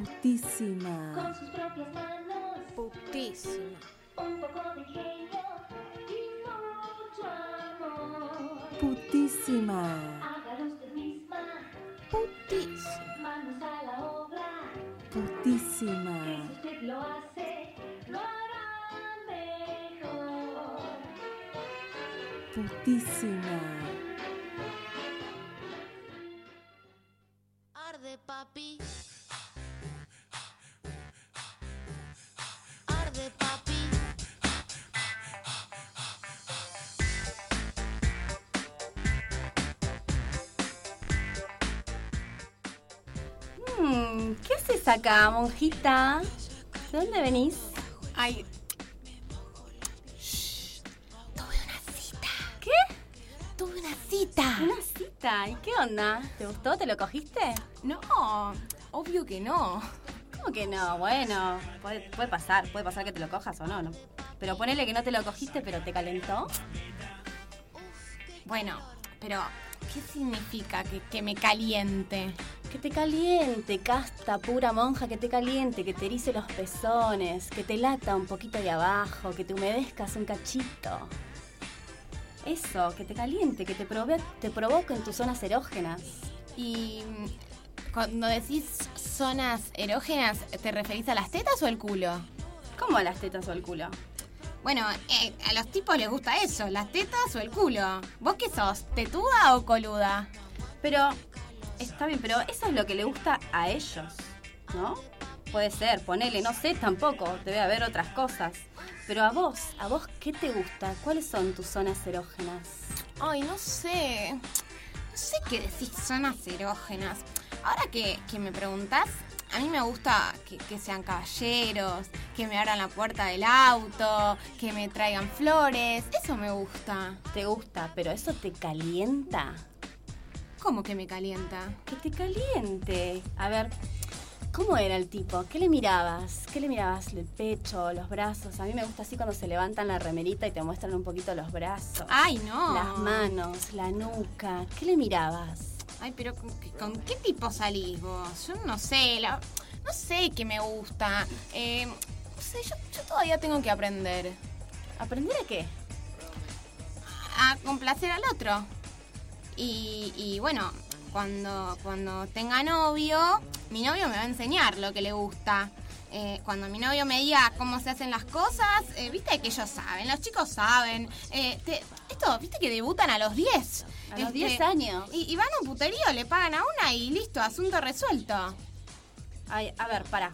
Putísima. con sus propias manos, Putísima. un poco de ingenio y mucho amor. Putísima. Hágalo usted misma, Putísima. manos a la obra. Putísima. Si usted lo hace, lo hará mejor. Putísima. Arde, papi. ¿Qué haces acá, monjita? ¿De dónde venís? Ay. Shh. Tuve una cita. ¿Qué? Tuve una cita. Una cita. ¿Y qué onda? ¿Te gustó? ¿Te lo cogiste? No, obvio que no. ¿Cómo que no? Bueno, puede, puede pasar, puede pasar que te lo cojas o no, ¿no? Pero ponele que no te lo cogiste, pero te calentó. Bueno, pero ¿qué significa que, que me caliente? Que te caliente, casta pura monja, que te caliente, que te erice los pezones, que te lata un poquito de abajo, que te humedezcas un cachito. Eso, que te caliente, que te, provoque, te provoque en tus zonas erógenas. Y cuando decís zonas erógenas, ¿te referís a las tetas o al culo? ¿Cómo a las tetas o el culo? Bueno, eh, a los tipos les gusta eso, las tetas o el culo. ¿Vos qué sos, tetuda o coluda? Pero, está bien, pero eso es lo que le gusta a ellos, ¿no? Puede ser, ponele, no sé tampoco, debe haber otras cosas. Pero a vos, ¿a vos qué te gusta? ¿Cuáles son tus zonas erógenas? Ay, no sé. No sé qué decís zonas erógenas. Ahora que, que me preguntás, a mí me gusta que, que sean caballeros, que me abran la puerta del auto, que me traigan flores. Eso me gusta. Te gusta, pero eso te calienta. ¿Cómo que me calienta? Que te caliente. A ver, ¿cómo era el tipo? ¿Qué le mirabas? ¿Qué le mirabas? ¿El pecho, los brazos? A mí me gusta así cuando se levantan la remerita y te muestran un poquito los brazos. Ay, no. Las manos, la nuca. ¿Qué le mirabas? Ay, pero ¿con, qué- con qué tipo salís vos? Yo no sé, la- no sé qué me gusta. Eh, no sé, yo, yo todavía tengo que aprender ¿Aprender a qué? a complacer al otro. Y, y bueno, cuando, cuando tenga novio, mi novio me va a enseñar lo que le gusta. Eh, cuando mi novio me diga cómo se hacen las cosas, eh, viste que ellos saben, los chicos saben. Eh, te- esto, viste que debutan a los 10. A los 10 años. Y, y van a un puterío, le pagan a una y listo, asunto resuelto. Ay, a ver, para.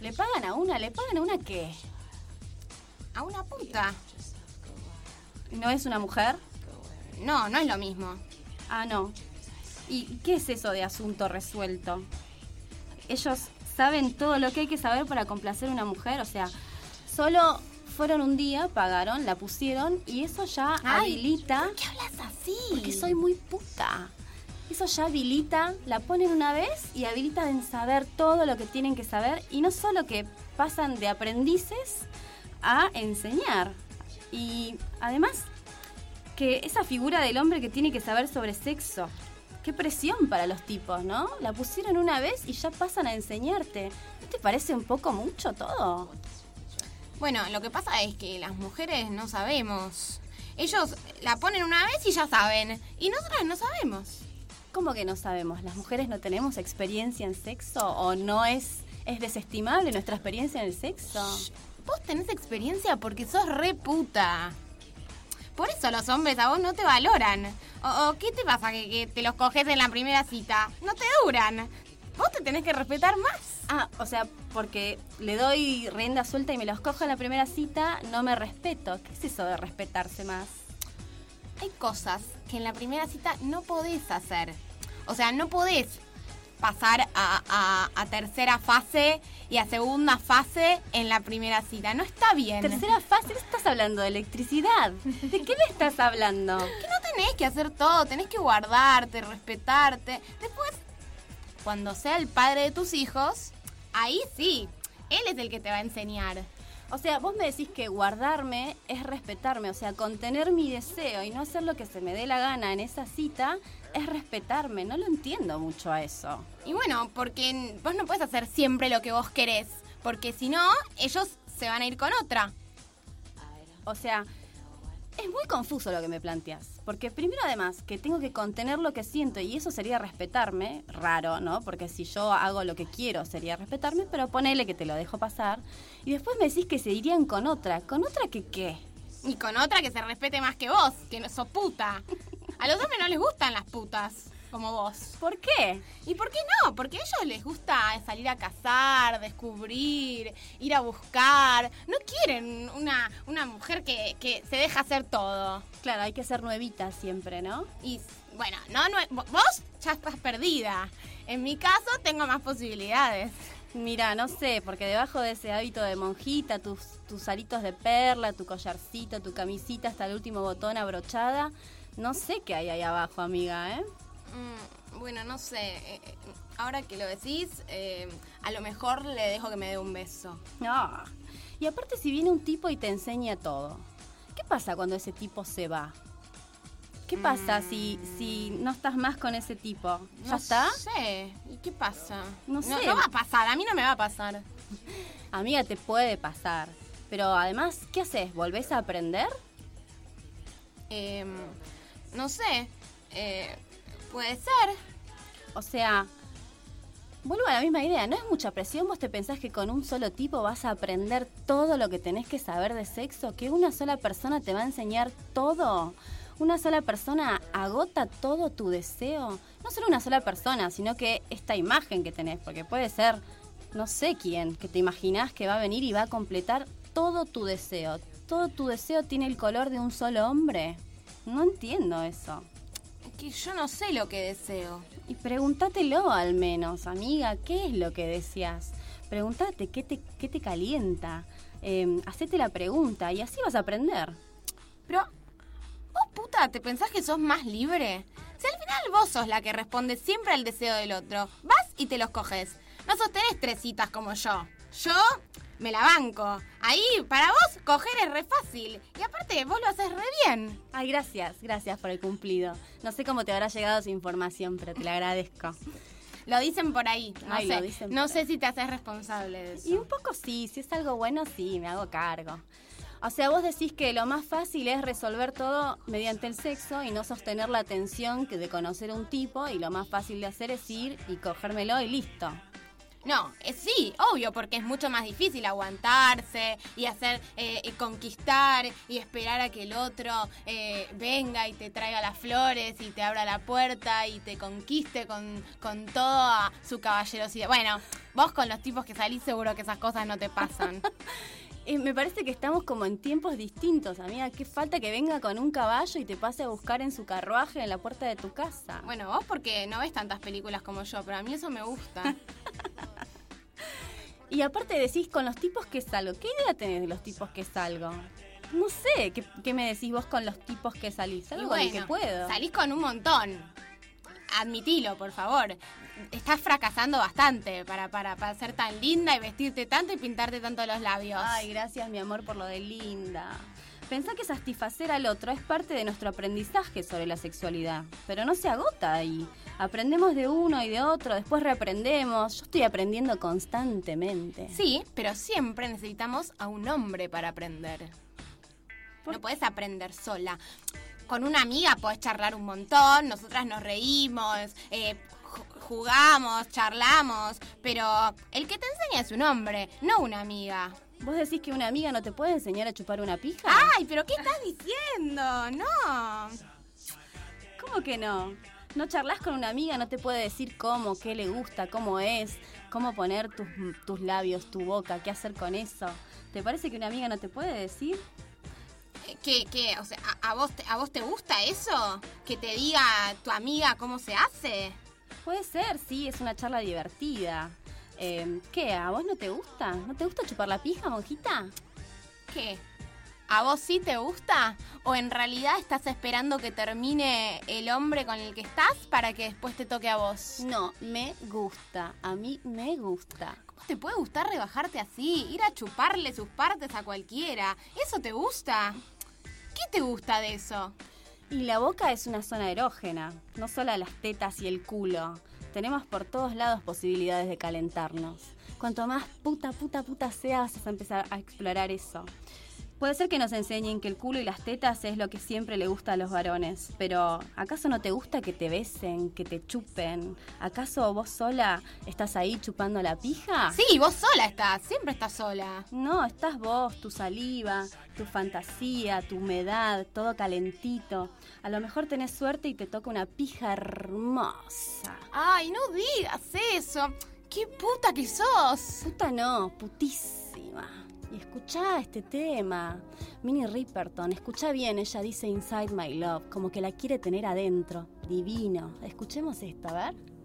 ¿Le pagan a una? ¿Le pagan a una qué? A una puta. ¿No es una mujer? No, no es lo mismo. Ah, no. ¿Y qué es eso de asunto resuelto? Ellos saben todo lo que hay que saber para complacer a una mujer, o sea, solo fueron un día, pagaron, la pusieron y eso ya Ay, habilita. ¿Por qué hablas así? Porque soy muy puta. Eso ya habilita, la ponen una vez y habilita en saber todo lo que tienen que saber y no solo que pasan de aprendices a enseñar. Y además que esa figura del hombre que tiene que saber sobre sexo. Qué presión para los tipos, ¿no? La pusieron una vez y ya pasan a enseñarte. ¿No te parece un poco mucho todo? Bueno, lo que pasa es que las mujeres no sabemos. Ellos la ponen una vez y ya saben. Y nosotras no sabemos. ¿Cómo que no sabemos? ¿Las mujeres no tenemos experiencia en sexo? ¿O no es, es desestimable nuestra experiencia en el sexo? Vos tenés experiencia porque sos re puta. Por eso los hombres a vos no te valoran. ¿O, o qué te pasa que, que te los coges en la primera cita? No te duran. Vos te tenés que respetar más. Ah, o sea, porque le doy rienda suelta y me los cojo en la primera cita, no me respeto. ¿Qué es eso de respetarse más? Hay cosas que en la primera cita no podés hacer. O sea, no podés pasar a, a- a tercera fase y a segunda fase en la primera cita. No está bien. Tercera fase, ¿qué estás hablando? ¿De electricidad? ¿De qué me estás hablando? Que no tenés que hacer todo, tenés que guardarte, respetarte. Después, cuando sea el padre de tus hijos, ahí sí, él es el que te va a enseñar. O sea, vos me decís que guardarme es respetarme, o sea, contener mi deseo y no hacer lo que se me dé la gana en esa cita es respetarme. No lo entiendo mucho a eso. Y bueno, porque vos no puedes hacer siempre lo que vos querés, porque si no, ellos se van a ir con otra. O sea, es muy confuso lo que me planteas. Porque primero además que tengo que contener lo que siento y eso sería respetarme, raro, ¿no? Porque si yo hago lo que quiero sería respetarme, pero ponele que te lo dejo pasar. Y después me decís que se irían con otra. ¿Con otra que qué? Y con otra que se respete más que vos, que no sos puta. A los hombres no les gustan las putas, como vos. ¿Por qué? ¿Y por qué no? Porque a ellos les gusta salir a cazar, descubrir, ir a buscar. No quieren una, una mujer que, que se deja hacer todo. Claro, hay que ser nuevita siempre, ¿no? Y bueno, no, no, vos ya estás perdida. En mi caso tengo más posibilidades. Mira, no sé, porque debajo de ese hábito de monjita, tus, tus aritos de perla, tu collarcito, tu camisita hasta el último botón abrochada, no sé qué hay ahí abajo, amiga, ¿eh? Mm, bueno, no sé. eh, eh, Ahora que lo decís, eh, a lo mejor le dejo que me dé un beso. No. Y aparte si viene un tipo y te enseña todo, ¿qué pasa cuando ese tipo se va? ¿Qué pasa si, si no estás más con ese tipo? ¿Ya No está? sé. ¿Y qué pasa? No sé. No, va a pasar, a mí no me va a pasar. Amiga, te puede pasar. Pero además, ¿qué haces? ¿Volvés a aprender? Em, no sé. eh, puede ser. O sea, vuelvo a la misma idea, no es mucha presión, vos te pensás que con un solo tipo vas a aprender todo lo que tenés que saber de sexo, que una sola persona te va a enseñar todo. Una sola persona agota todo tu deseo. No solo una sola persona, sino que esta imagen que tenés, porque puede ser no sé quién, que te imaginás que va a venir y va a completar todo tu deseo. Todo tu deseo tiene el color de un solo hombre. No entiendo eso. Que yo no sé lo que deseo. Y pregúntatelo al menos, amiga, ¿qué es lo que deseas? Pregúntate qué te, qué te calienta. Eh, hacete la pregunta y así vas a aprender. Pero, vos puta, ¿te pensás que sos más libre? Si al final vos sos la que responde siempre al deseo del otro, vas y te los coges. No sostenés tres citas como yo. Yo me la banco. Ahí, para vos, coger es re fácil. Y aparte, vos lo haces re bien. Ay, gracias, gracias por el cumplido. No sé cómo te habrá llegado esa información, pero te la agradezco. Lo dicen por ahí. No Ay, sé, dicen no por sé si te haces responsable de eso. Y un poco sí, si es algo bueno, sí, me hago cargo. O sea, vos decís que lo más fácil es resolver todo mediante el sexo y no sostener la tensión que de conocer a un tipo y lo más fácil de hacer es ir y cogérmelo y listo. No, eh, sí, obvio, porque es mucho más difícil aguantarse y hacer, eh, y conquistar y esperar a que el otro eh, venga y te traiga las flores y te abra la puerta y te conquiste con, con toda su caballerosidad. Bueno, vos con los tipos que salís seguro que esas cosas no te pasan. Eh, me parece que estamos como en tiempos distintos, amiga. ¿Qué falta que venga con un caballo y te pase a buscar en su carruaje en la puerta de tu casa? Bueno, vos porque no ves tantas películas como yo, pero a mí eso me gusta. Y aparte decís con los tipos que salgo. ¿Qué idea tenés de los tipos que salgo? No sé, ¿qué, qué me decís vos con los tipos que salís? Y Algo con el que puedo. Salís con un montón. Admitilo, por favor. Estás fracasando bastante para, para, para ser tan linda y vestirte tanto y pintarte tanto los labios. Ay, gracias, mi amor, por lo de linda. Pensá que satisfacer al otro es parte de nuestro aprendizaje sobre la sexualidad, pero no se agota ahí. Aprendemos de uno y de otro, después reaprendemos. Yo estoy aprendiendo constantemente. Sí, pero siempre necesitamos a un hombre para aprender. No puedes aprender sola. Con una amiga podés charlar un montón, nosotras nos reímos, eh, ju- jugamos, charlamos, pero el que te enseña es un hombre, no una amiga. ¿Vos decís que una amiga no te puede enseñar a chupar una pija? ¡Ay, pero qué estás diciendo! No. ¿Cómo que no? No charlas con una amiga, no te puede decir cómo, qué le gusta, cómo es, cómo poner tus, tus labios, tu boca, qué hacer con eso. ¿Te parece que una amiga no te puede decir? ¿Qué, qué? O sea, ¿a, a vos, te- ¿a vos te gusta eso? ¿Que te diga tu amiga cómo se hace? Puede ser, sí, es una charla divertida. Eh, ¿Qué? ¿A vos no te gusta? ¿No te gusta chupar la pija, monjita? ¿Qué? ¿A vos sí te gusta? ¿O en realidad estás esperando que termine el hombre con el que estás para que después te toque a vos? No, me gusta. A mí me gusta. ¿Cómo te puede gustar rebajarte así? Ir a chuparle sus partes a cualquiera. ¿Eso te gusta? ¿Qué te gusta de eso? Y la boca es una zona erógena, no solo las tetas y el culo. Tenemos por todos lados posibilidades de calentarnos. Cuanto más puta, puta, puta seas, vas a empezar a explorar eso. Puede ser que nos enseñen que el culo y las tetas es lo que siempre le gusta a los varones, pero ¿acaso no te gusta que te besen, que te chupen? ¿Acaso vos sola estás ahí chupando la pija? Sí, vos sola estás, siempre estás sola. No, estás vos, tu saliva, tu fantasía, tu humedad, todo calentito. A lo mejor tenés suerte y te toca una pija hermosa. Ay, no digas eso. ¡Qué puta que sos! Puta no, putísima. Y escuchá este tema. Minnie Riperton, escucha bien, ella dice Inside My Love, como que la quiere tener adentro. Divino. Escuchemos esto, a ver.